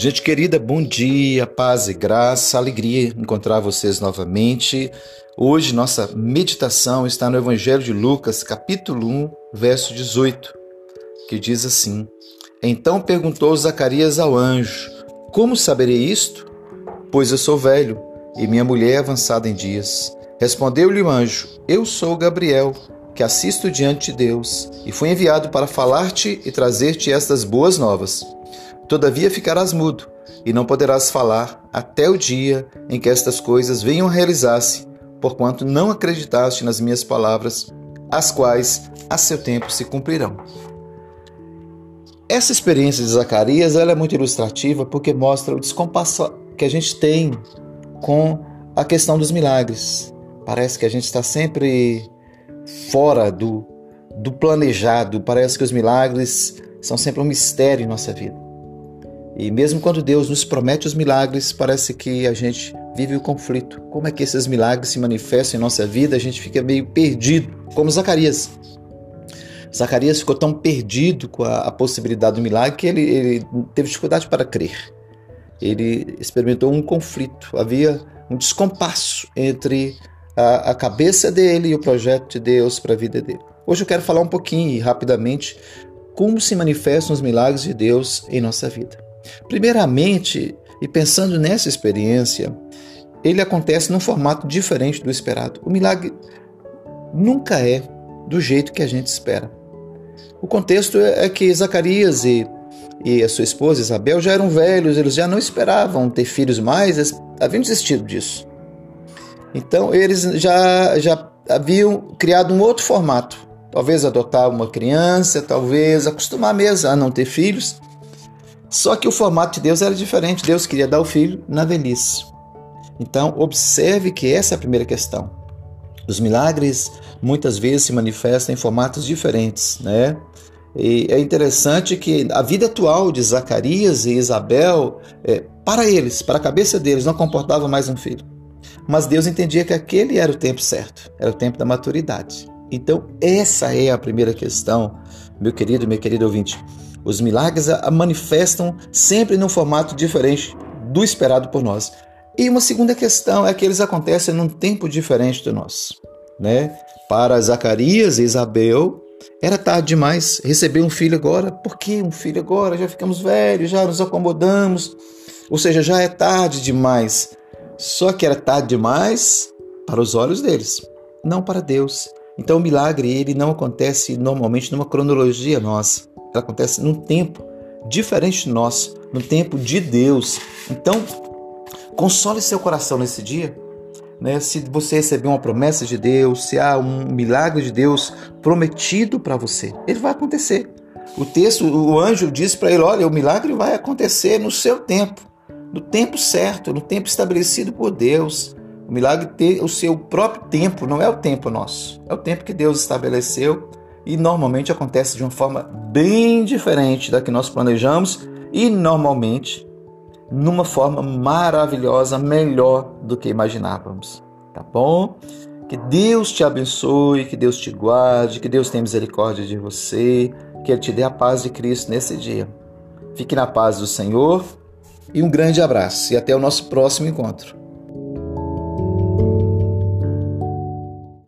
Gente querida, bom dia, paz e graça, alegria encontrar vocês novamente. Hoje nossa meditação está no Evangelho de Lucas, capítulo 1, verso 18, que diz assim: Então perguntou Zacarias ao anjo: Como saberei isto? Pois eu sou velho e minha mulher é avançada em dias. Respondeu-lhe o anjo: Eu sou Gabriel, que assisto diante de Deus, e fui enviado para falar-te e trazer-te estas boas novas. Todavia ficarás mudo e não poderás falar até o dia em que estas coisas venham a realizar-se, porquanto não acreditaste nas minhas palavras, as quais a seu tempo se cumprirão. Essa experiência de Zacarias ela é muito ilustrativa porque mostra o descompasso que a gente tem com a questão dos milagres. Parece que a gente está sempre fora do, do planejado, parece que os milagres são sempre um mistério em nossa vida. E mesmo quando Deus nos promete os milagres, parece que a gente vive o conflito. Como é que esses milagres se manifestam em nossa vida? A gente fica meio perdido, como Zacarias. Zacarias ficou tão perdido com a, a possibilidade do milagre que ele, ele teve dificuldade para crer. Ele experimentou um conflito, havia um descompasso entre a, a cabeça dele e o projeto de Deus para a vida dele. Hoje eu quero falar um pouquinho rapidamente como se manifestam os milagres de Deus em nossa vida. Primeiramente, e pensando nessa experiência, ele acontece num formato diferente do esperado. O milagre nunca é do jeito que a gente espera. O contexto é que Zacarias e, e a sua esposa Isabel já eram velhos, eles já não esperavam ter filhos mais, haviam desistido disso. Então eles já, já haviam criado um outro formato. Talvez adotar uma criança, talvez acostumar mesmo a não ter filhos. Só que o formato de Deus era diferente. Deus queria dar o filho na velhice. Então, observe que essa é a primeira questão. Os milagres muitas vezes se manifestam em formatos diferentes, né? E é interessante que a vida atual de Zacarias e Isabel, é, para eles, para a cabeça deles, não comportava mais um filho. Mas Deus entendia que aquele era o tempo certo, era o tempo da maturidade. Então, essa é a primeira questão, meu querido, meu querido ouvinte. Os milagres a manifestam sempre num formato diferente do esperado por nós. E uma segunda questão é que eles acontecem num tempo diferente do nosso. Né? Para Zacarias e Isabel, era tarde demais receber um filho agora. Por que um filho agora? Já ficamos velhos, já nos acomodamos. Ou seja, já é tarde demais. Só que era tarde demais para os olhos deles, não para Deus. Então o milagre ele não acontece normalmente numa cronologia nossa ela acontece num tempo diferente do nosso, no tempo de Deus. Então, console seu coração nesse dia. Né? Se você receber uma promessa de Deus, se há um milagre de Deus prometido para você, ele vai acontecer. O texto, o anjo diz para ele: Olha, o milagre vai acontecer no seu tempo, no tempo certo, no tempo estabelecido por Deus. O milagre tem o seu próprio tempo, não é o tempo nosso, é o tempo que Deus estabeleceu e normalmente acontece de uma forma bem diferente da que nós planejamos e normalmente numa forma maravilhosa, melhor do que imaginávamos. Tá bom? Que Deus te abençoe, que Deus te guarde, que Deus tenha misericórdia de você, que Ele te dê a paz de Cristo nesse dia. Fique na paz do Senhor e um grande abraço e até o nosso próximo encontro.